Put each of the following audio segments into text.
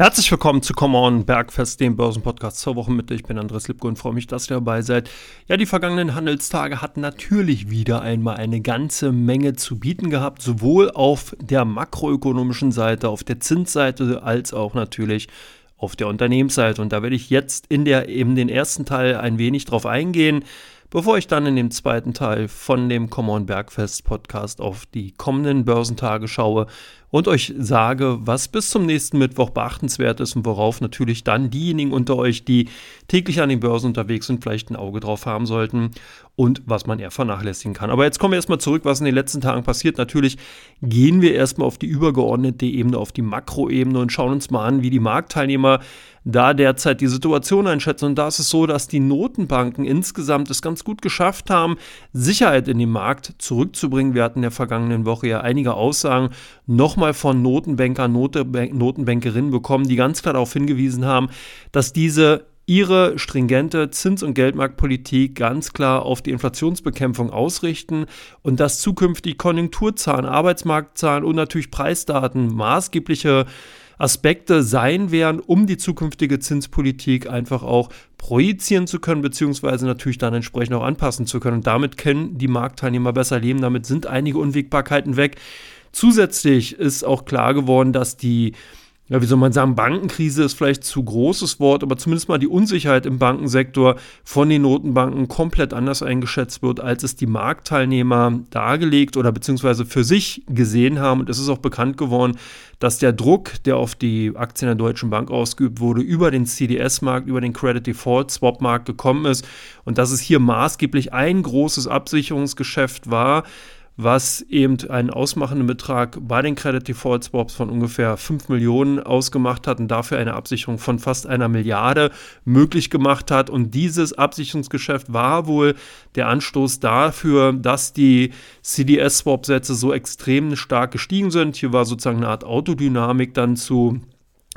Herzlich willkommen zu Come On Bergfest, dem Börsenpodcast zur Wochenmitte. Ich bin Andres Lipko und freue mich, dass ihr dabei seid. Ja, die vergangenen Handelstage hatten natürlich wieder einmal eine ganze Menge zu bieten gehabt, sowohl auf der makroökonomischen Seite, auf der Zinsseite, als auch natürlich auf der Unternehmensseite. Und da werde ich jetzt in der eben den ersten Teil ein wenig drauf eingehen bevor ich dann in dem zweiten Teil von dem Come On Bergfest Podcast auf die kommenden Börsentage schaue und euch sage, was bis zum nächsten Mittwoch beachtenswert ist und worauf natürlich dann diejenigen unter euch, die täglich an den Börsen unterwegs sind, vielleicht ein Auge drauf haben sollten und was man eher vernachlässigen kann. Aber jetzt kommen wir erstmal zurück, was in den letzten Tagen passiert. Natürlich gehen wir erstmal auf die übergeordnete Ebene, auf die Makroebene und schauen uns mal an, wie die Marktteilnehmer da derzeit die Situation einschätzen. Und da ist es so, dass die Notenbanken insgesamt es ganz gut geschafft haben, Sicherheit in den Markt zurückzubringen. Wir hatten in der vergangenen Woche ja einige Aussagen nochmal von Notenbankern, Notenbankerinnen bekommen, die ganz klar darauf hingewiesen haben, dass diese ihre stringente Zins- und Geldmarktpolitik ganz klar auf die Inflationsbekämpfung ausrichten und dass zukünftig Konjunkturzahlen, Arbeitsmarktzahlen und natürlich Preisdaten maßgebliche Aspekte sein werden, um die zukünftige Zinspolitik einfach auch projizieren zu können, beziehungsweise natürlich dann entsprechend auch anpassen zu können. Und damit können die Marktteilnehmer besser leben. Damit sind einige Unwägbarkeiten weg. Zusätzlich ist auch klar geworden, dass die ja, wie soll man sagen, Bankenkrise ist vielleicht zu großes Wort, aber zumindest mal die Unsicherheit im Bankensektor von den Notenbanken komplett anders eingeschätzt wird, als es die Marktteilnehmer dargelegt oder beziehungsweise für sich gesehen haben. Und es ist auch bekannt geworden, dass der Druck, der auf die Aktien der Deutschen Bank ausgeübt wurde, über den CDS-Markt, über den Credit Default Swap-Markt gekommen ist und dass es hier maßgeblich ein großes Absicherungsgeschäft war, was eben einen ausmachenden Betrag bei den Credit Default Swaps von ungefähr 5 Millionen ausgemacht hat und dafür eine Absicherung von fast einer Milliarde möglich gemacht hat. Und dieses Absicherungsgeschäft war wohl der Anstoß dafür, dass die CDS-Swap-Sätze so extrem stark gestiegen sind. Hier war sozusagen eine Art Autodynamik dann zu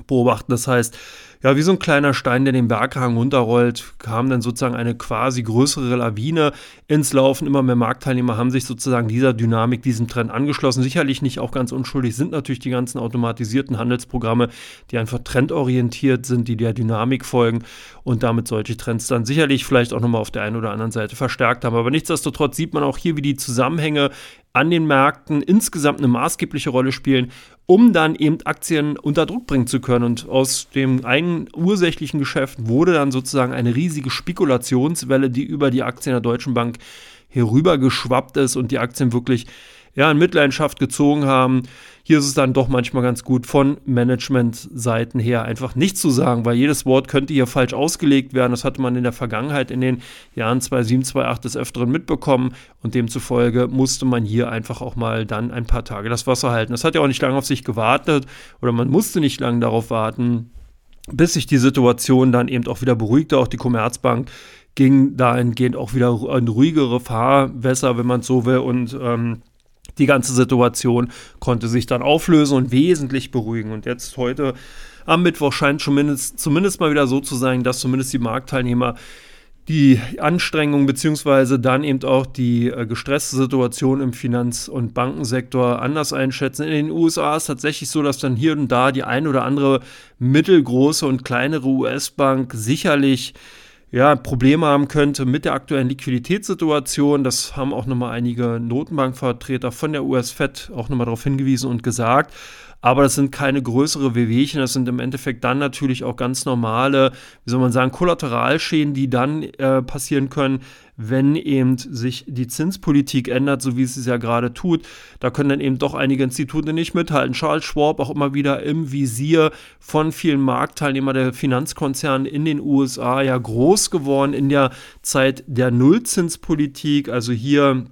beobachten. Das heißt, ja, wie so ein kleiner Stein, der den Berghang runterrollt, kam dann sozusagen eine quasi größere Lawine ins Laufen. Immer mehr Marktteilnehmer haben sich sozusagen dieser Dynamik, diesem Trend angeschlossen. Sicherlich nicht auch ganz unschuldig sind natürlich die ganzen automatisierten Handelsprogramme, die einfach trendorientiert sind, die der Dynamik folgen und damit solche Trends dann sicherlich vielleicht auch nochmal auf der einen oder anderen Seite verstärkt haben. Aber nichtsdestotrotz sieht man auch hier, wie die Zusammenhänge an den Märkten insgesamt eine maßgebliche Rolle spielen, um dann eben Aktien unter Druck bringen zu können. Und aus dem einen ursächlichen Geschäft wurde dann sozusagen eine riesige Spekulationswelle, die über die Aktien der Deutschen Bank herübergeschwappt ist und die Aktien wirklich ja, in Mitleidenschaft gezogen haben. Hier ist es dann doch manchmal ganz gut, von Management-Seiten her einfach nichts zu sagen, weil jedes Wort könnte hier falsch ausgelegt werden. Das hatte man in der Vergangenheit in den Jahren 2007, 2008 des Öfteren mitbekommen und demzufolge musste man hier einfach auch mal dann ein paar Tage das Wasser halten. Das hat ja auch nicht lange auf sich gewartet oder man musste nicht lange darauf warten, bis sich die Situation dann eben auch wieder beruhigte. Auch die Commerzbank ging dahingehend auch wieder in ruhigere Fahrwässer, wenn man so will, und ähm, die ganze Situation konnte sich dann auflösen und wesentlich beruhigen. Und jetzt heute am Mittwoch scheint zumindest, zumindest mal wieder so zu sein, dass zumindest die Marktteilnehmer die Anstrengung beziehungsweise dann eben auch die äh, gestresste Situation im Finanz- und Bankensektor anders einschätzen. In den USA ist es tatsächlich so, dass dann hier und da die ein oder andere mittelgroße und kleinere US-Bank sicherlich ja, Probleme haben könnte mit der aktuellen Liquiditätssituation. Das haben auch nochmal einige Notenbankvertreter von der US-Fed auch nochmal darauf hingewiesen und gesagt. Aber das sind keine größere Wehwehchen, das sind im Endeffekt dann natürlich auch ganz normale, wie soll man sagen, Kollateralschäden, die dann äh, passieren können, wenn eben sich die Zinspolitik ändert, so wie es es ja gerade tut. Da können dann eben doch einige Institute nicht mithalten. Charles Schwab auch immer wieder im Visier von vielen Marktteilnehmern der Finanzkonzerne in den USA ja groß geworden in der Zeit der Nullzinspolitik. Also hier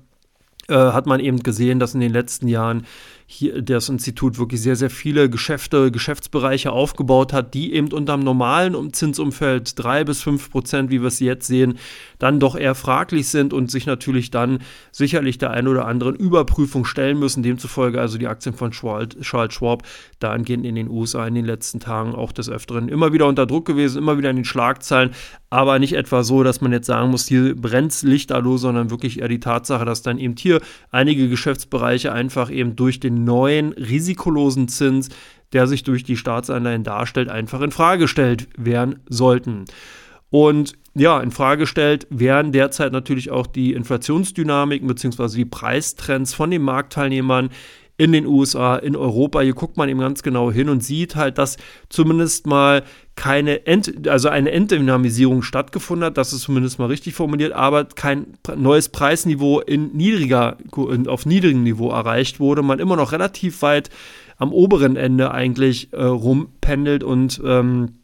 äh, hat man eben gesehen, dass in den letzten Jahren hier das Institut wirklich sehr, sehr viele Geschäfte, Geschäftsbereiche aufgebaut hat, die eben unter dem normalen Zinsumfeld drei bis fünf Prozent, wie wir es jetzt sehen, dann doch eher fraglich sind und sich natürlich dann sicherlich der ein oder anderen Überprüfung stellen müssen. Demzufolge also die Aktien von Charles Schwab dahingehend in den USA in den letzten Tagen auch des Öfteren immer wieder unter Druck gewesen, immer wieder in den Schlagzeilen, aber nicht etwa so, dass man jetzt sagen muss, hier brennt Lichterloh, sondern wirklich eher die Tatsache, dass dann eben hier einige Geschäftsbereiche einfach eben durch den neuen risikolosen Zins, der sich durch die Staatsanleihen darstellt, einfach in Frage gestellt werden sollten. Und ja, in Frage gestellt werden derzeit natürlich auch die Inflationsdynamiken bzw. die Preistrends von den Marktteilnehmern in den USA, in Europa. Hier guckt man eben ganz genau hin und sieht halt, dass zumindest mal keine Ent, also eine Entdynamisierung stattgefunden hat, das ist zumindest mal richtig formuliert, aber kein neues Preisniveau in niedriger, auf niedrigem Niveau erreicht wurde. Man immer noch relativ weit am oberen Ende eigentlich äh, rumpendelt und ähm,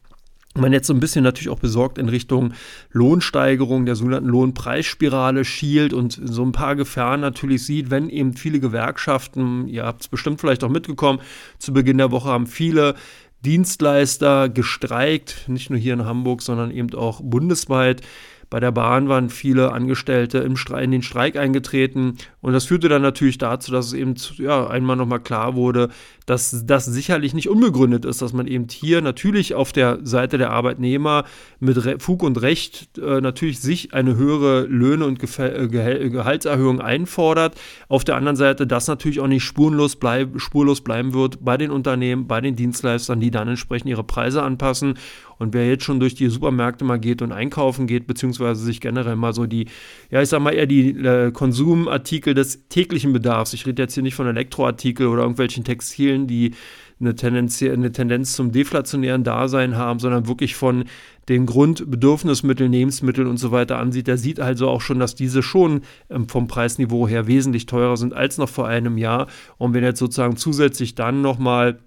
man jetzt so ein bisschen natürlich auch besorgt in Richtung Lohnsteigerung, der sogenannten Lohnpreisspirale schielt und so ein paar Gefahren natürlich sieht, wenn eben viele Gewerkschaften, ihr habt es bestimmt vielleicht auch mitgekommen, zu Beginn der Woche haben viele Dienstleister gestreikt, nicht nur hier in Hamburg, sondern eben auch bundesweit. Bei der Bahn waren viele Angestellte im in den Streik eingetreten und das führte dann natürlich dazu, dass es eben ja, einmal nochmal klar wurde, dass das sicherlich nicht unbegründet ist, dass man eben hier natürlich auf der Seite der Arbeitnehmer mit Fug und Recht äh, natürlich sich eine höhere Löhne- und äh, Gehaltserhöhung einfordert. Auf der anderen Seite, dass natürlich auch nicht spurlos, bleib spurlos bleiben wird bei den Unternehmen, bei den Dienstleistern, die dann entsprechend ihre Preise anpassen. Und wer jetzt schon durch die Supermärkte mal geht und einkaufen geht, beziehungsweise sich generell mal so die, ja, ich sag mal eher die äh, Konsumartikel des täglichen Bedarfs, ich rede jetzt hier nicht von Elektroartikeln oder irgendwelchen Textilien, die eine Tendenz, eine Tendenz zum deflationären Dasein haben, sondern wirklich von den Grundbedürfnismitteln, Lebensmitteln und so weiter ansieht, der sieht also auch schon, dass diese schon ähm, vom Preisniveau her wesentlich teurer sind als noch vor einem Jahr. Und wenn jetzt sozusagen zusätzlich dann nochmal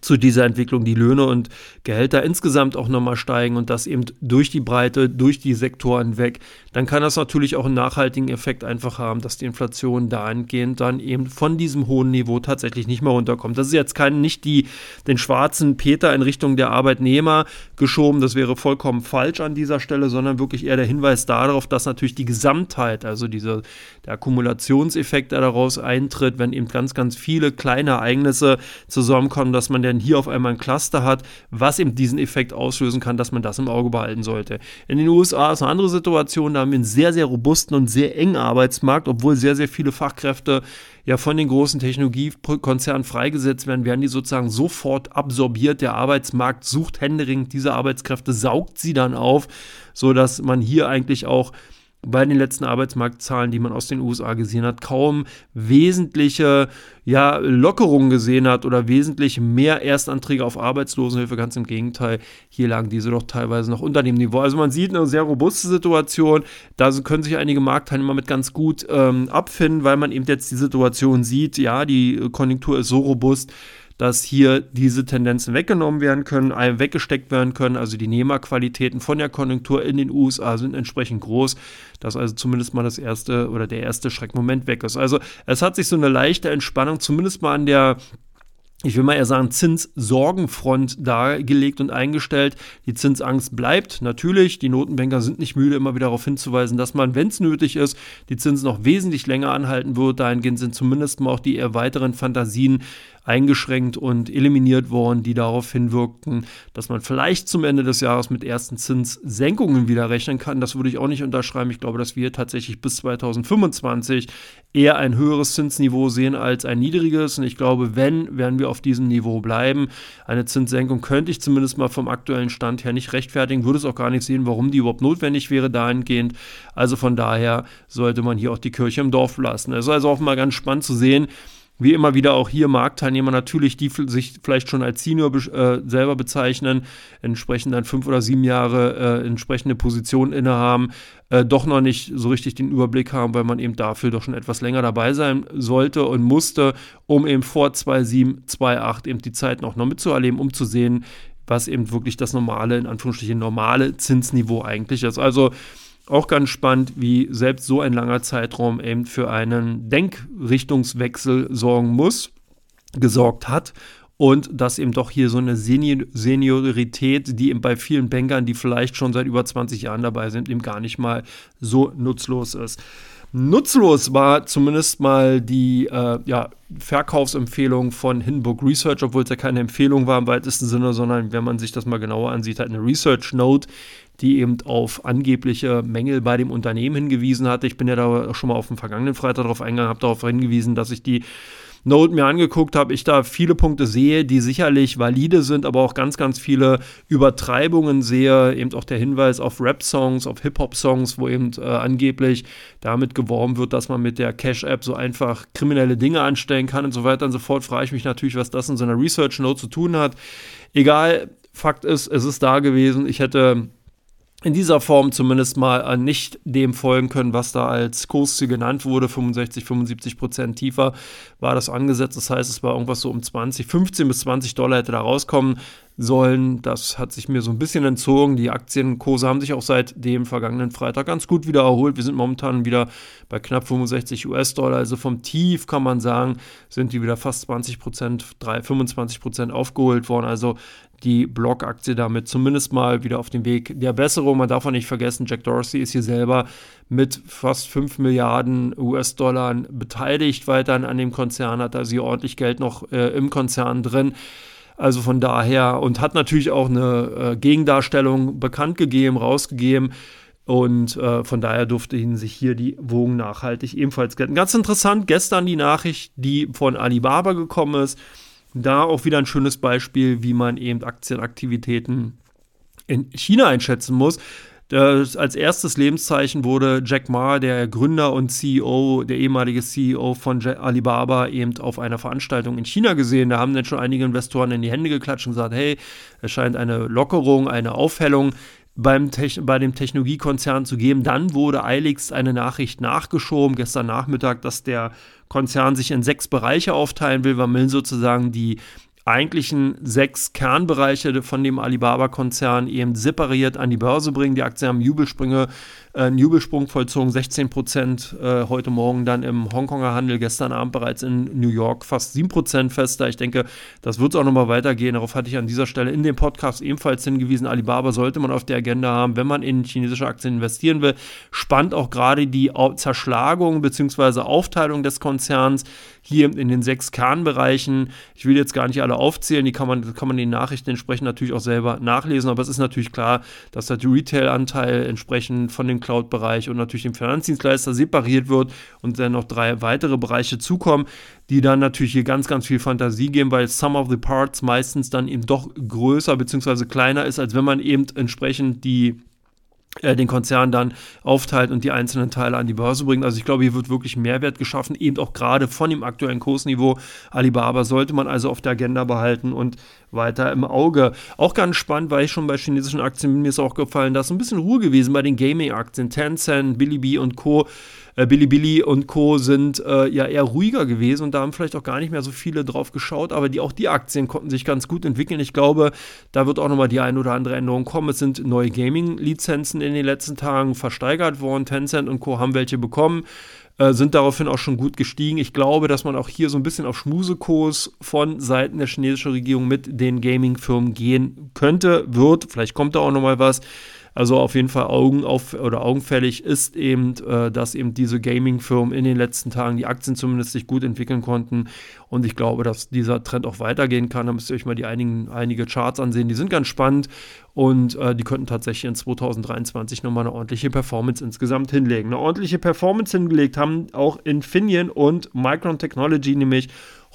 zu dieser Entwicklung die Löhne und Gehälter insgesamt auch nochmal steigen und das eben durch die Breite, durch die Sektoren weg, dann kann das natürlich auch einen nachhaltigen Effekt einfach haben, dass die Inflation dahingehend dann eben von diesem hohen Niveau tatsächlich nicht mehr runterkommt. Das ist jetzt kein, nicht die, den schwarzen Peter in Richtung der Arbeitnehmer geschoben, das wäre vollkommen falsch an dieser Stelle, sondern wirklich eher der Hinweis darauf, dass natürlich die Gesamtheit, also dieser der Akkumulationseffekt, der daraus eintritt, wenn eben ganz, ganz viele kleine Ereignisse zusammenkommen, dass man denn hier auf einmal ein Cluster hat, was eben diesen Effekt auslösen kann, dass man das im Auge behalten sollte. In den USA ist eine andere Situation, da haben wir einen sehr, sehr robusten und sehr engen Arbeitsmarkt, obwohl sehr, sehr viele Fachkräfte ja von den großen Technologiekonzernen freigesetzt werden, werden die sozusagen sofort absorbiert. Der Arbeitsmarkt sucht händeringend diese Arbeitskräfte, saugt sie dann auf, sodass man hier eigentlich auch bei den letzten Arbeitsmarktzahlen, die man aus den USA gesehen hat, kaum wesentliche ja, Lockerungen gesehen hat oder wesentlich mehr Erstanträge auf Arbeitslosenhilfe. Ganz im Gegenteil, hier lagen diese doch teilweise noch unter dem Niveau. Also man sieht eine sehr robuste Situation. Da können sich einige Marktteilnehmer mit ganz gut ähm, abfinden, weil man eben jetzt die Situation sieht, ja, die Konjunktur ist so robust, dass hier diese Tendenzen weggenommen werden können, weggesteckt werden können. Also die Nehmerqualitäten von der Konjunktur in den USA sind entsprechend groß, dass also zumindest mal das erste oder der erste Schreckmoment weg ist. Also es hat sich so eine leichte Entspannung zumindest mal an der ich will mal eher sagen, Zinssorgenfront dargelegt und eingestellt. Die Zinsangst bleibt natürlich. Die Notenbanker sind nicht müde, immer wieder darauf hinzuweisen, dass man, wenn es nötig ist, die Zinsen noch wesentlich länger anhalten wird. Dahingehend sind zumindest mal auch die eher weiteren Fantasien eingeschränkt und eliminiert worden, die darauf hinwirkten, dass man vielleicht zum Ende des Jahres mit ersten Zinssenkungen wieder rechnen kann. Das würde ich auch nicht unterschreiben. Ich glaube, dass wir tatsächlich bis 2025 eher ein höheres Zinsniveau sehen als ein niedriges. Und ich glaube, wenn, werden wir auf diesem Niveau bleiben. Eine Zinssenkung könnte ich zumindest mal vom aktuellen Stand her nicht rechtfertigen, würde es auch gar nicht sehen, warum die überhaupt notwendig wäre dahingehend. Also von daher sollte man hier auch die Kirche im Dorf lassen. Es ist also auch mal ganz spannend zu sehen, wie immer wieder auch hier Marktteilnehmer natürlich, die sich vielleicht schon als Senior äh, selber bezeichnen, entsprechend dann fünf oder sieben Jahre äh, entsprechende Positionen innehaben, äh, doch noch nicht so richtig den Überblick haben, weil man eben dafür doch schon etwas länger dabei sein sollte und musste, um eben vor 2.7, 2.8 eben die Zeit noch, noch mitzuerleben, um zu sehen, was eben wirklich das normale, in Anführungsstrichen normale Zinsniveau eigentlich ist. Also auch ganz spannend, wie selbst so ein langer Zeitraum eben für einen Denkrichtungswechsel sorgen muss, gesorgt hat und dass eben doch hier so eine Seniorität, die eben bei vielen Bankern, die vielleicht schon seit über 20 Jahren dabei sind, eben gar nicht mal so nutzlos ist. Nutzlos war zumindest mal die äh, ja, Verkaufsempfehlung von Hindenburg Research, obwohl es ja keine Empfehlung war im weitesten Sinne, sondern wenn man sich das mal genauer ansieht, halt eine Research Note, die eben auf angebliche Mängel bei dem Unternehmen hingewiesen hatte. Ich bin ja da schon mal auf dem vergangenen Freitag darauf eingegangen, habe darauf hingewiesen, dass ich die Note mir angeguckt habe, ich da viele Punkte sehe, die sicherlich valide sind, aber auch ganz, ganz viele Übertreibungen sehe. Eben auch der Hinweis auf Rap-Songs, auf Hip-Hop-Songs, wo eben äh, angeblich damit geworben wird, dass man mit der Cash-App so einfach kriminelle Dinge anstellen kann und so weiter und so fort. Frage ich mich natürlich, was das in so einer Research-Note zu tun hat. Egal, Fakt ist, es ist da gewesen. Ich hätte in dieser Form zumindest mal nicht dem folgen können, was da als Kursziel genannt wurde. 65, 75 Prozent tiefer war das angesetzt. Das heißt, es war irgendwas so um 20, 15 bis 20 Dollar hätte da rauskommen sollen. Das hat sich mir so ein bisschen entzogen. Die Aktienkurse haben sich auch seit dem vergangenen Freitag ganz gut wieder erholt. Wir sind momentan wieder bei knapp 65 US-Dollar. Also vom Tief kann man sagen, sind die wieder fast 20 Prozent, 25 Prozent aufgeholt worden. Also die Block-Aktie damit zumindest mal wieder auf dem Weg der Besserung. Man darf auch nicht vergessen, Jack Dorsey ist hier selber mit fast 5 Milliarden US-Dollar beteiligt weiterhin an dem Konzern, hat also hier ordentlich Geld noch äh, im Konzern drin. Also von daher und hat natürlich auch eine äh, Gegendarstellung bekannt gegeben, rausgegeben. Und äh, von daher durfte ihn sich hier die Wogen nachhaltig ebenfalls gelten. Ganz interessant, gestern die Nachricht, die von Alibaba gekommen ist. Da auch wieder ein schönes Beispiel, wie man eben Aktienaktivitäten in China einschätzen muss. Das, als erstes Lebenszeichen wurde Jack Ma, der Gründer und CEO, der ehemalige CEO von Alibaba, eben auf einer Veranstaltung in China gesehen. Da haben dann schon einige Investoren in die Hände geklatscht und gesagt, hey, es scheint eine Lockerung, eine Aufhellung beim bei dem Technologiekonzern zu geben. Dann wurde eiligst eine Nachricht nachgeschoben, gestern Nachmittag, dass der Konzern sich in sechs Bereiche aufteilen will. Man will sozusagen die eigentlichen sechs Kernbereiche von dem Alibaba-Konzern eben separiert an die Börse bringen. Die Aktien haben Jubelsprünge äh, Jubelsprung vollzogen, 16 Prozent äh, heute Morgen dann im Hongkonger Handel, gestern Abend bereits in New York fast 7 Prozent fester. Ich denke, das wird auch nochmal weitergehen. Darauf hatte ich an dieser Stelle in dem Podcast ebenfalls hingewiesen. Alibaba sollte man auf der Agenda haben, wenn man in chinesische Aktien investieren will. Spannend auch gerade die Zerschlagung bzw. Aufteilung des Konzerns hier in den sechs Kernbereichen. Ich will jetzt gar nicht alle aufzählen, die kann man, kann man den Nachrichten entsprechend natürlich auch selber nachlesen, aber es ist natürlich klar, dass der Retail-Anteil entsprechend von den Cloud-Bereich und natürlich dem Finanzdienstleister separiert wird und dann noch drei weitere Bereiche zukommen, die dann natürlich hier ganz, ganz viel Fantasie geben, weil Some of the Parts meistens dann eben doch größer bzw. kleiner ist, als wenn man eben entsprechend die den Konzern dann aufteilt und die einzelnen Teile an die Börse bringt. Also ich glaube, hier wird wirklich Mehrwert geschaffen, eben auch gerade von dem aktuellen Kursniveau. Alibaba sollte man also auf der Agenda behalten und weiter im Auge. Auch ganz spannend, weil ich schon bei chinesischen Aktien, mir ist auch gefallen, da ist ein bisschen Ruhe gewesen bei den Gaming-Aktien. Tencent, Bilibili und Co äh, Bilibili und Co. sind äh, ja eher ruhiger gewesen und da haben vielleicht auch gar nicht mehr so viele drauf geschaut, aber die, auch die Aktien konnten sich ganz gut entwickeln. Ich glaube, da wird auch nochmal die ein oder andere Änderung kommen. Es sind neue Gaming-Lizenzen in den letzten Tagen versteigert worden. Tencent und Co. haben welche bekommen. Äh, sind daraufhin auch schon gut gestiegen. Ich glaube, dass man auch hier so ein bisschen auf Schmusekurs von Seiten der chinesischen Regierung mit den Gaming-Firmen gehen könnte, wird. Vielleicht kommt da auch nochmal was. Also auf jeden Fall Augen auf oder augenfällig ist eben, äh, dass eben diese Gaming-Firmen in den letzten Tagen die Aktien zumindest sich gut entwickeln konnten. Und ich glaube, dass dieser Trend auch weitergehen kann. Da müsst ihr euch mal die einigen, einige Charts ansehen. Die sind ganz spannend und äh, die könnten tatsächlich in 2023 nochmal eine ordentliche Performance insgesamt hinlegen. Eine ordentliche Performance hingelegt haben auch Infineon und Micron Technology nämlich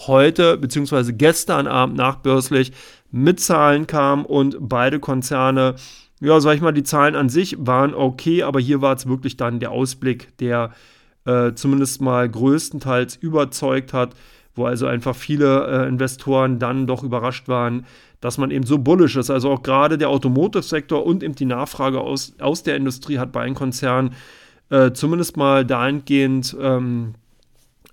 heute bzw. gestern Abend nachbörslich mit Zahlen kam und beide Konzerne ja, sag ich mal, die Zahlen an sich waren okay, aber hier war es wirklich dann der Ausblick, der äh, zumindest mal größtenteils überzeugt hat, wo also einfach viele äh, Investoren dann doch überrascht waren, dass man eben so bullish ist. Also auch gerade der Automotive-Sektor und eben die Nachfrage aus, aus der Industrie hat bei einem Konzern äh, zumindest mal dahingehend ähm,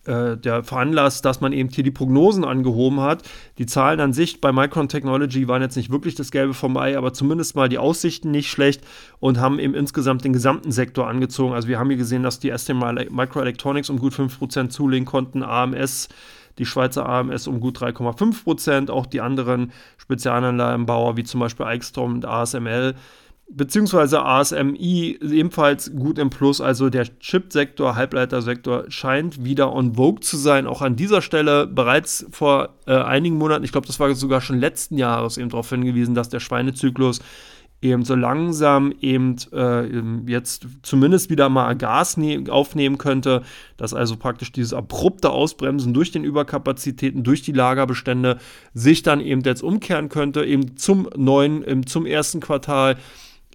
äh, der veranlasst, dass man eben hier die Prognosen angehoben hat. Die Zahlen an sich bei Micron Technology waren jetzt nicht wirklich das Gelbe vom Ei, aber zumindest mal die Aussichten nicht schlecht und haben eben insgesamt den gesamten Sektor angezogen. Also wir haben hier gesehen, dass die ST Microelectronics um gut 5% zulegen konnten, AMS die Schweizer AMS um gut 3,5% auch die anderen Spezialanlagenbauer wie zum Beispiel Eichstrom und ASML beziehungsweise ASMI ebenfalls gut im Plus. Also der Chipsektor, Halbleitersektor scheint wieder on vogue zu sein. Auch an dieser Stelle bereits vor äh, einigen Monaten, ich glaube, das war sogar schon letzten Jahres eben darauf hingewiesen, dass der Schweinezyklus eben so langsam eben äh, jetzt zumindest wieder mal Gas ne aufnehmen könnte, dass also praktisch dieses abrupte Ausbremsen durch den Überkapazitäten, durch die Lagerbestände sich dann eben jetzt umkehren könnte, eben zum neuen, zum ersten Quartal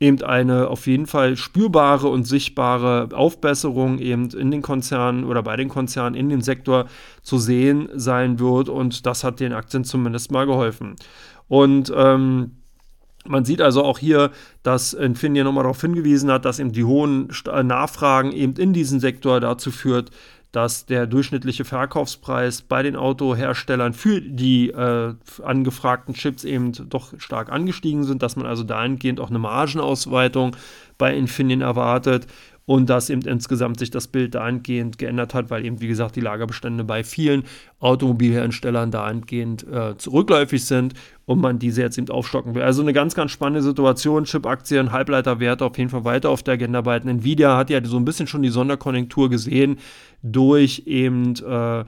eben eine auf jeden Fall spürbare und sichtbare Aufbesserung eben in den Konzernen oder bei den Konzernen in dem Sektor zu sehen sein wird und das hat den Aktien zumindest mal geholfen. Und ähm, man sieht also auch hier, dass Infineon nochmal darauf hingewiesen hat, dass eben die hohen Nachfragen eben in diesem Sektor dazu führt, dass der durchschnittliche Verkaufspreis bei den Autoherstellern für die äh, angefragten Chips eben doch stark angestiegen sind, dass man also dahingehend auch eine Margenausweitung bei Infineon erwartet und dass eben insgesamt sich das Bild dahingehend geändert hat, weil eben, wie gesagt, die Lagerbestände bei vielen Automobilherstellern dahingehend äh, zurückläufig sind und man diese jetzt eben aufstocken will. Also eine ganz, ganz spannende Situation. Chip-Aktien, Halbleiterwerte auf jeden Fall weiter auf der Agenda behalten. Nvidia hat ja so ein bisschen schon die Sonderkonjunktur gesehen durch eben äh,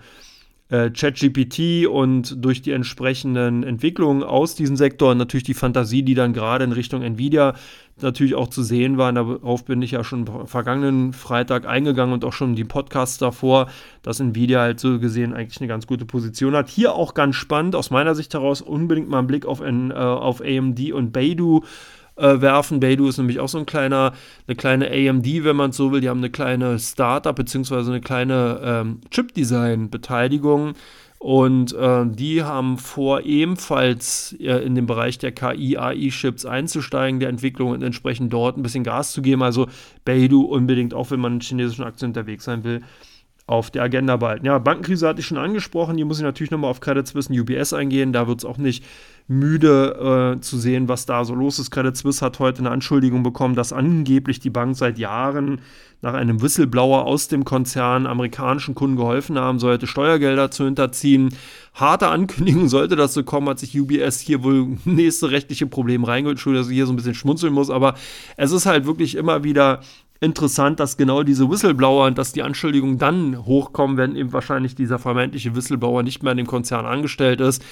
äh, ChatGPT und durch die entsprechenden Entwicklungen aus diesem Sektor und natürlich die Fantasie, die dann gerade in Richtung Nvidia natürlich auch zu sehen war. Darauf bin ich ja schon vergangenen Freitag eingegangen und auch schon die Podcasts davor, dass Nvidia halt so gesehen eigentlich eine ganz gute Position hat. Hier auch ganz spannend aus meiner Sicht heraus unbedingt mal einen Blick auf, äh, auf AMD und Beidou äh, werfen. Beidou ist nämlich auch so ein kleiner, eine kleine AMD, wenn man so will. Die haben eine kleine Startup bzw. eine kleine ähm, Chip-Design-Beteiligung. Und äh, die haben vor, ebenfalls äh, in den Bereich der KI-AI-Chips einzusteigen, der Entwicklung und entsprechend dort ein bisschen Gas zu geben. Also Beidou unbedingt, auch wenn man in chinesischen Aktien unterwegs sein will, auf der Agenda behalten. Ja, Bankenkrise hatte ich schon angesprochen. Hier muss ich natürlich nochmal auf Credit Suisse und UBS eingehen. Da wird es auch nicht müde äh, zu sehen, was da so los ist. Credit Suisse hat heute eine Anschuldigung bekommen, dass angeblich die Bank seit Jahren nach einem Whistleblower aus dem Konzern amerikanischen Kunden geholfen haben sollte, Steuergelder zu hinterziehen. Harte Ankündigung sollte das so kommen, hat sich UBS hier wohl nächste rechtliche Probleme reingeholt. Entschuldigung, dass ich hier so ein bisschen schmunzeln muss, aber es ist halt wirklich immer wieder interessant, dass genau diese Whistleblower und dass die Anschuldigungen dann hochkommen, wenn eben wahrscheinlich dieser vermeintliche Whistleblower nicht mehr in dem Konzern angestellt ist.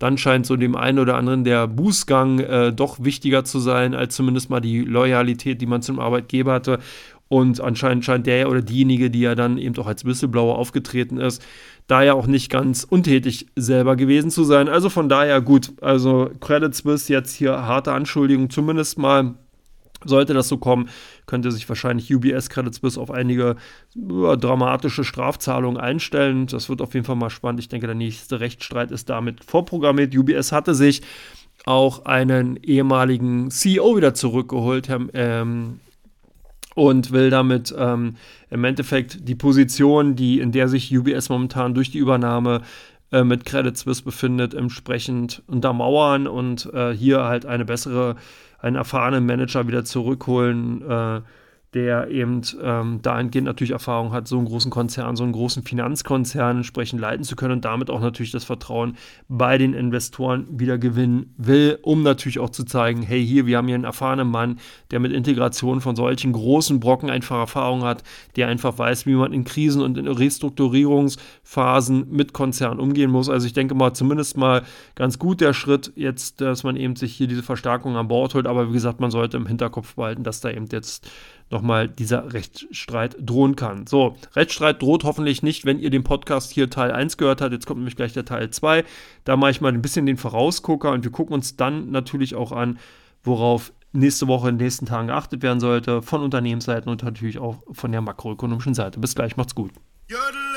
Dann scheint so dem einen oder anderen der Bußgang äh, doch wichtiger zu sein, als zumindest mal die Loyalität, die man zum Arbeitgeber hatte. Und anscheinend scheint der oder diejenige, die ja dann eben auch als Whistleblower aufgetreten ist, da ja auch nicht ganz untätig selber gewesen zu sein. Also von daher gut. Also Credit Suisse jetzt hier harte Anschuldigungen, zumindest mal sollte das so kommen, könnte sich wahrscheinlich UBS Credit Suisse auf einige ja, dramatische Strafzahlungen einstellen. Das wird auf jeden Fall mal spannend. Ich denke, der nächste Rechtsstreit ist damit vorprogrammiert. UBS hatte sich auch einen ehemaligen CEO wieder zurückgeholt, ähm, und will damit ähm, im Endeffekt die Position, die in der sich UBS momentan durch die Übernahme äh, mit Credit Suisse befindet, entsprechend untermauern und äh, hier halt eine bessere einen erfahrenen Manager wieder zurückholen, äh, der eben ähm, dahingehend natürlich Erfahrung hat, so einen großen Konzern, so einen großen Finanzkonzern entsprechend leiten zu können und damit auch natürlich das Vertrauen bei den Investoren wieder gewinnen will, um natürlich auch zu zeigen, hey, hier, wir haben hier einen erfahrenen Mann, der mit Integration von solchen großen Brocken einfach Erfahrung hat, der einfach weiß, wie man in Krisen und in Restrukturierungsphasen mit Konzernen umgehen muss. Also ich denke mal, zumindest mal ganz gut der Schritt jetzt, dass man eben sich hier diese Verstärkung an Bord holt, aber wie gesagt, man sollte im Hinterkopf behalten, dass da eben jetzt nochmal dieser Rechtsstreit drohen kann. So, Rechtsstreit droht hoffentlich nicht, wenn ihr den Podcast hier Teil 1 gehört habt. Jetzt kommt nämlich gleich der Teil 2. Da mache ich mal ein bisschen den Vorausgucker und wir gucken uns dann natürlich auch an, worauf nächste Woche in den nächsten Tagen geachtet werden sollte, von Unternehmensseiten und natürlich auch von der makroökonomischen Seite. Bis gleich, macht's gut. Jodele.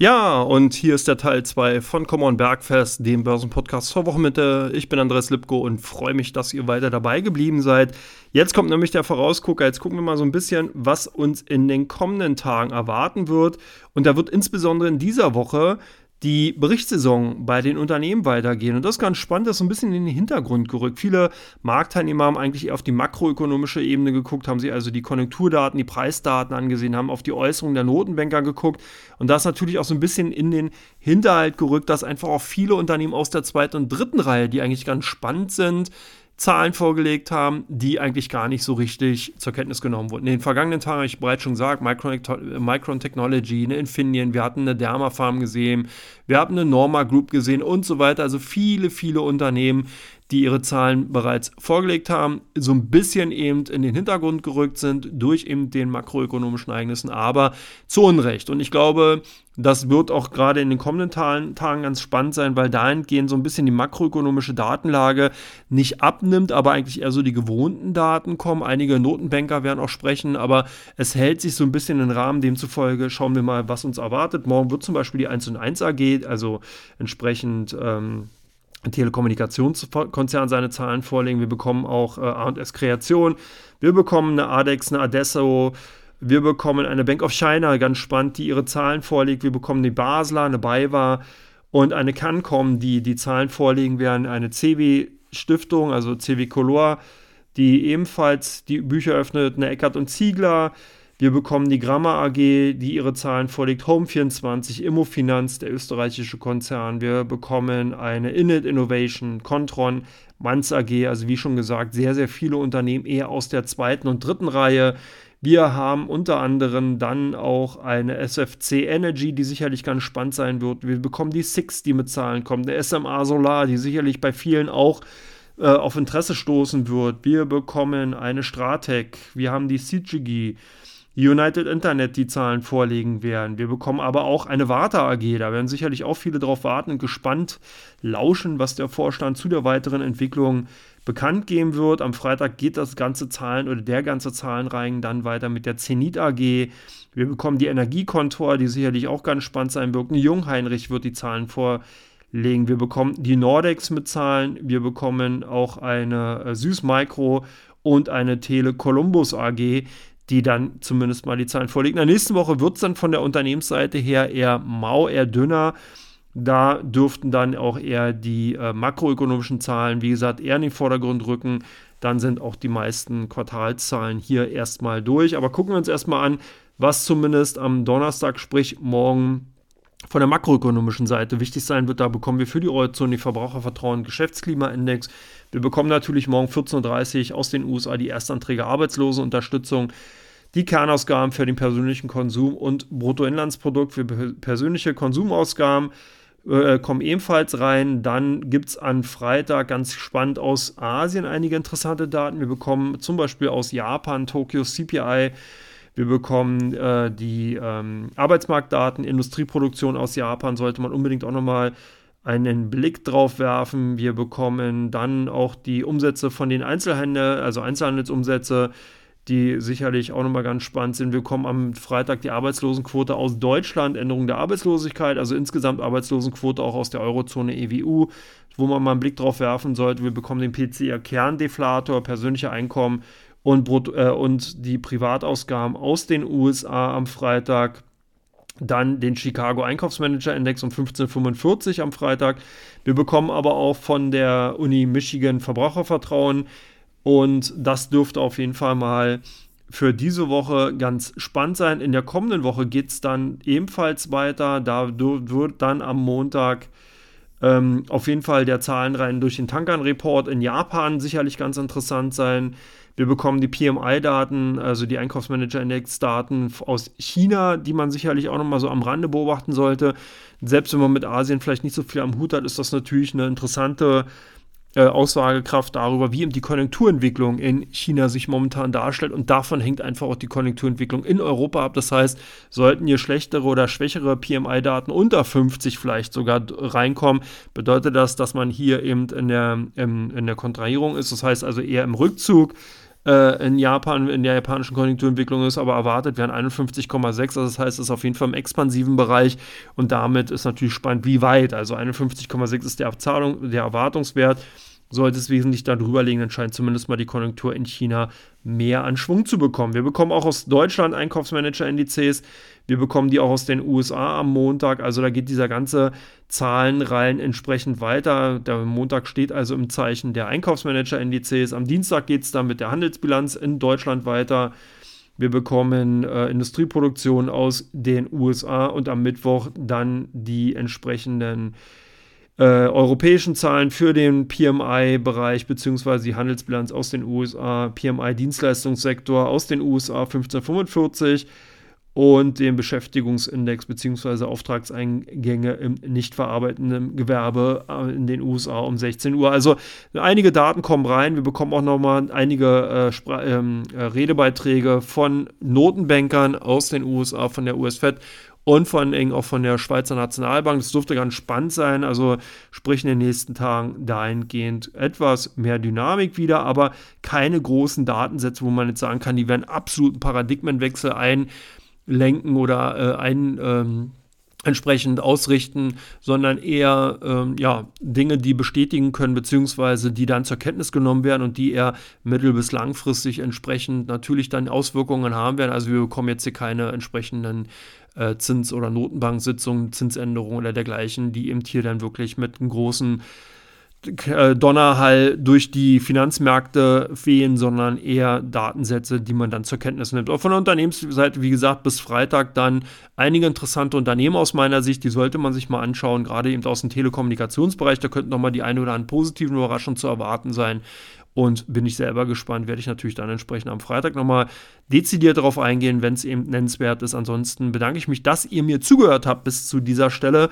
Ja, und hier ist der Teil 2 von Common Bergfest, dem Börsenpodcast zur Wochenmitte. Ich bin Andres Lipko und freue mich, dass ihr weiter dabei geblieben seid. Jetzt kommt nämlich der Vorausgucker. Jetzt gucken wir mal so ein bisschen, was uns in den kommenden Tagen erwarten wird. Und da wird insbesondere in dieser Woche die Berichtssaison bei den Unternehmen weitergehen. Und das ist ganz spannend, das ist ein bisschen in den Hintergrund gerückt. Viele Marktteilnehmer haben eigentlich eher auf die makroökonomische Ebene geguckt, haben sie also die Konjunkturdaten, die Preisdaten angesehen, haben auf die Äußerungen der Notenbanker geguckt. Und da ist natürlich auch so ein bisschen in den Hinterhalt gerückt, dass einfach auch viele Unternehmen aus der zweiten und dritten Reihe, die eigentlich ganz spannend sind, Zahlen vorgelegt haben, die eigentlich gar nicht so richtig zur Kenntnis genommen wurden. In den vergangenen Tagen habe ich bereits schon gesagt, Micron, Micron Technology, eine Infineon, wir hatten eine Dermafarm gesehen, wir haben eine Norma Group gesehen und so weiter. Also viele, viele Unternehmen, die ihre Zahlen bereits vorgelegt haben, so ein bisschen eben in den Hintergrund gerückt sind durch eben den makroökonomischen Ereignissen, aber zu Unrecht. Und ich glaube, das wird auch gerade in den kommenden Tagen ganz spannend sein, weil dahingehend so ein bisschen die makroökonomische Datenlage nicht abnimmt, aber eigentlich eher so die gewohnten Daten kommen. Einige Notenbanker werden auch sprechen, aber es hält sich so ein bisschen den Rahmen. Demzufolge schauen wir mal, was uns erwartet. Morgen wird zum Beispiel die 1 und 1 AG, also entsprechend ähm, Telekommunikationskonzern seine Zahlen vorlegen. Wir bekommen auch äh, A&S Kreation. Wir bekommen eine ADEX, eine Adesso. Wir bekommen eine Bank of China, ganz spannend, die ihre Zahlen vorlegt. Wir bekommen eine Basler, eine BayWa und eine Cancom, die die Zahlen vorlegen werden. Eine CW Stiftung, also CW Color, die ebenfalls die Bücher öffnet. Eine Eckert und Ziegler. Wir bekommen die Gramma AG, die ihre Zahlen vorlegt, Home24, Immofinanz, der österreichische Konzern. Wir bekommen eine Init Innovation, Contron, Manz AG, also wie schon gesagt, sehr, sehr viele Unternehmen eher aus der zweiten und dritten Reihe. Wir haben unter anderem dann auch eine SFC Energy, die sicherlich ganz spannend sein wird. Wir bekommen die Six, die mit Zahlen kommt, der SMA Solar, die sicherlich bei vielen auch äh, auf Interesse stoßen wird. Wir bekommen eine Stratec, wir haben die CGG, United Internet die Zahlen vorlegen werden. Wir bekommen aber auch eine Warta AG. Da werden sicherlich auch viele darauf warten und gespannt lauschen, was der Vorstand zu der weiteren Entwicklung bekannt geben wird. Am Freitag geht das ganze Zahlen oder der ganze Zahlenreihen dann weiter mit der Zenit AG. Wir bekommen die Energiekontor, die sicherlich auch ganz spannend sein wird. Jungheinrich wird die Zahlen vorlegen. Wir bekommen die Nordex mit Zahlen. Wir bekommen auch eine äh, Süß Micro und eine Tele Columbus AG die dann zumindest mal die Zahlen vorlegen. Nächsten Woche wird es dann von der Unternehmensseite her eher mau, eher dünner. Da dürften dann auch eher die äh, makroökonomischen Zahlen, wie gesagt, eher in den Vordergrund rücken. Dann sind auch die meisten Quartalszahlen hier erstmal durch. Aber gucken wir uns erstmal an, was zumindest am Donnerstag, sprich morgen, von der makroökonomischen Seite wichtig sein wird. Da bekommen wir für die Eurozone die Verbrauchervertrauen Geschäftsklimaindex. Wir bekommen natürlich morgen 14.30 Uhr aus den USA die Erstanträge Arbeitslosenunterstützung die Kernausgaben für den persönlichen Konsum und Bruttoinlandsprodukt für persönliche Konsumausgaben äh, kommen ebenfalls rein. Dann gibt es an Freitag ganz spannend aus Asien einige interessante Daten. Wir bekommen zum Beispiel aus Japan Tokyo CPI. Wir bekommen äh, die ähm, Arbeitsmarktdaten, Industrieproduktion aus Japan, sollte man unbedingt auch nochmal einen Blick drauf werfen. Wir bekommen dann auch die Umsätze von den Einzelhändlern, also Einzelhandelsumsätze die sicherlich auch nochmal ganz spannend sind. Wir kommen am Freitag die Arbeitslosenquote aus Deutschland, Änderung der Arbeitslosigkeit, also insgesamt Arbeitslosenquote auch aus der Eurozone EWU, wo man mal einen Blick drauf werfen sollte. Wir bekommen den PCR-Kerndeflator, persönliche Einkommen und, äh, und die Privatausgaben aus den USA am Freitag. Dann den Chicago Einkaufsmanager Index um 1545 am Freitag. Wir bekommen aber auch von der Uni Michigan Verbrauchervertrauen und das dürfte auf jeden Fall mal für diese Woche ganz spannend sein. In der kommenden Woche geht es dann ebenfalls weiter. Da wird dann am Montag ähm, auf jeden Fall der Zahlenreihen durch den Tankern-Report in Japan sicherlich ganz interessant sein. Wir bekommen die PMI-Daten, also die Einkaufsmanager-Index-Daten aus China, die man sicherlich auch nochmal so am Rande beobachten sollte. Selbst wenn man mit Asien vielleicht nicht so viel am Hut hat, ist das natürlich eine interessante äh, Aussagekraft darüber, wie eben die Konjunkturentwicklung in China sich momentan darstellt. Und davon hängt einfach auch die Konjunkturentwicklung in Europa ab. Das heißt, sollten hier schlechtere oder schwächere PMI-Daten unter 50 vielleicht sogar reinkommen, bedeutet das, dass man hier eben in der, in, in der Kontrahierung ist. Das heißt also eher im Rückzug äh, in Japan, in der japanischen Konjunkturentwicklung ist, aber erwartet werden 51,6. Also das heißt, es ist auf jeden Fall im expansiven Bereich und damit ist natürlich spannend, wie weit. Also 51,6 ist der, Abzahlung, der Erwartungswert. Sollte es wesentlich darüber liegen, dann scheint zumindest mal die Konjunktur in China mehr an Schwung zu bekommen. Wir bekommen auch aus Deutschland Einkaufsmanager-Indizes. Wir bekommen die auch aus den USA am Montag. Also da geht dieser ganze Zahlenreihen entsprechend weiter. Der Montag steht also im Zeichen der Einkaufsmanager-Indizes. Am Dienstag geht es dann mit der Handelsbilanz in Deutschland weiter. Wir bekommen äh, Industrieproduktion aus den USA und am Mittwoch dann die entsprechenden äh, europäischen Zahlen für den PMI-Bereich beziehungsweise die Handelsbilanz aus den USA, PMI-Dienstleistungssektor aus den USA 1545 und den Beschäftigungsindex bzw. Auftragseingänge im nicht verarbeitenden Gewerbe äh, in den USA um 16 Uhr. Also einige Daten kommen rein. Wir bekommen auch nochmal einige äh, ähm, äh, Redebeiträge von Notenbankern aus den USA, von der US-Fed und vor allen Dingen auch von der Schweizer Nationalbank. Das dürfte ganz spannend sein. Also sprich in den nächsten Tagen dahingehend etwas mehr Dynamik wieder, aber keine großen Datensätze, wo man jetzt sagen kann, die werden absoluten Paradigmenwechsel einlenken oder äh, ein ähm, entsprechend ausrichten, sondern eher ähm, ja, Dinge, die bestätigen können, beziehungsweise die dann zur Kenntnis genommen werden und die eher mittel- bis langfristig entsprechend natürlich dann Auswirkungen haben werden. Also wir bekommen jetzt hier keine entsprechenden äh, Zins- oder Notenbanksitzungen, Zinsänderungen oder dergleichen, die eben hier dann wirklich mit einem großen Donnerhall durch die Finanzmärkte fehlen, sondern eher Datensätze, die man dann zur Kenntnis nimmt. Auch von der Unternehmensseite, wie gesagt, bis Freitag dann einige interessante Unternehmen aus meiner Sicht, die sollte man sich mal anschauen, gerade eben aus dem Telekommunikationsbereich, da könnten nochmal die eine oder andere positiven Überraschungen zu erwarten sein. Und bin ich selber gespannt, werde ich natürlich dann entsprechend am Freitag nochmal dezidiert darauf eingehen, wenn es eben nennenswert ist. Ansonsten bedanke ich mich, dass ihr mir zugehört habt bis zu dieser Stelle.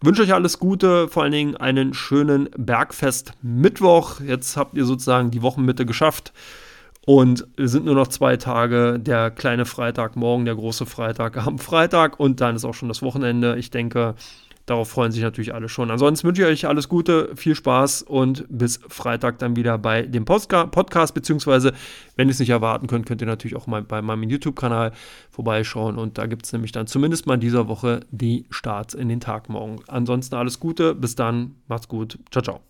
Wünsche euch alles Gute, vor allen Dingen einen schönen Bergfest Mittwoch. Jetzt habt ihr sozusagen die Wochenmitte geschafft. Und es sind nur noch zwei Tage, der kleine Freitag, morgen der große Freitag am Freitag und dann ist auch schon das Wochenende. Ich denke, Darauf freuen sich natürlich alle schon. Ansonsten wünsche ich euch alles Gute, viel Spaß und bis Freitag dann wieder bei dem Podcast, beziehungsweise, wenn ihr es nicht erwarten könnt, könnt ihr natürlich auch mal bei meinem YouTube-Kanal vorbeischauen und da gibt es nämlich dann zumindest mal in dieser Woche die Starts in den Tag morgen. Ansonsten alles Gute, bis dann, macht's gut, ciao, ciao.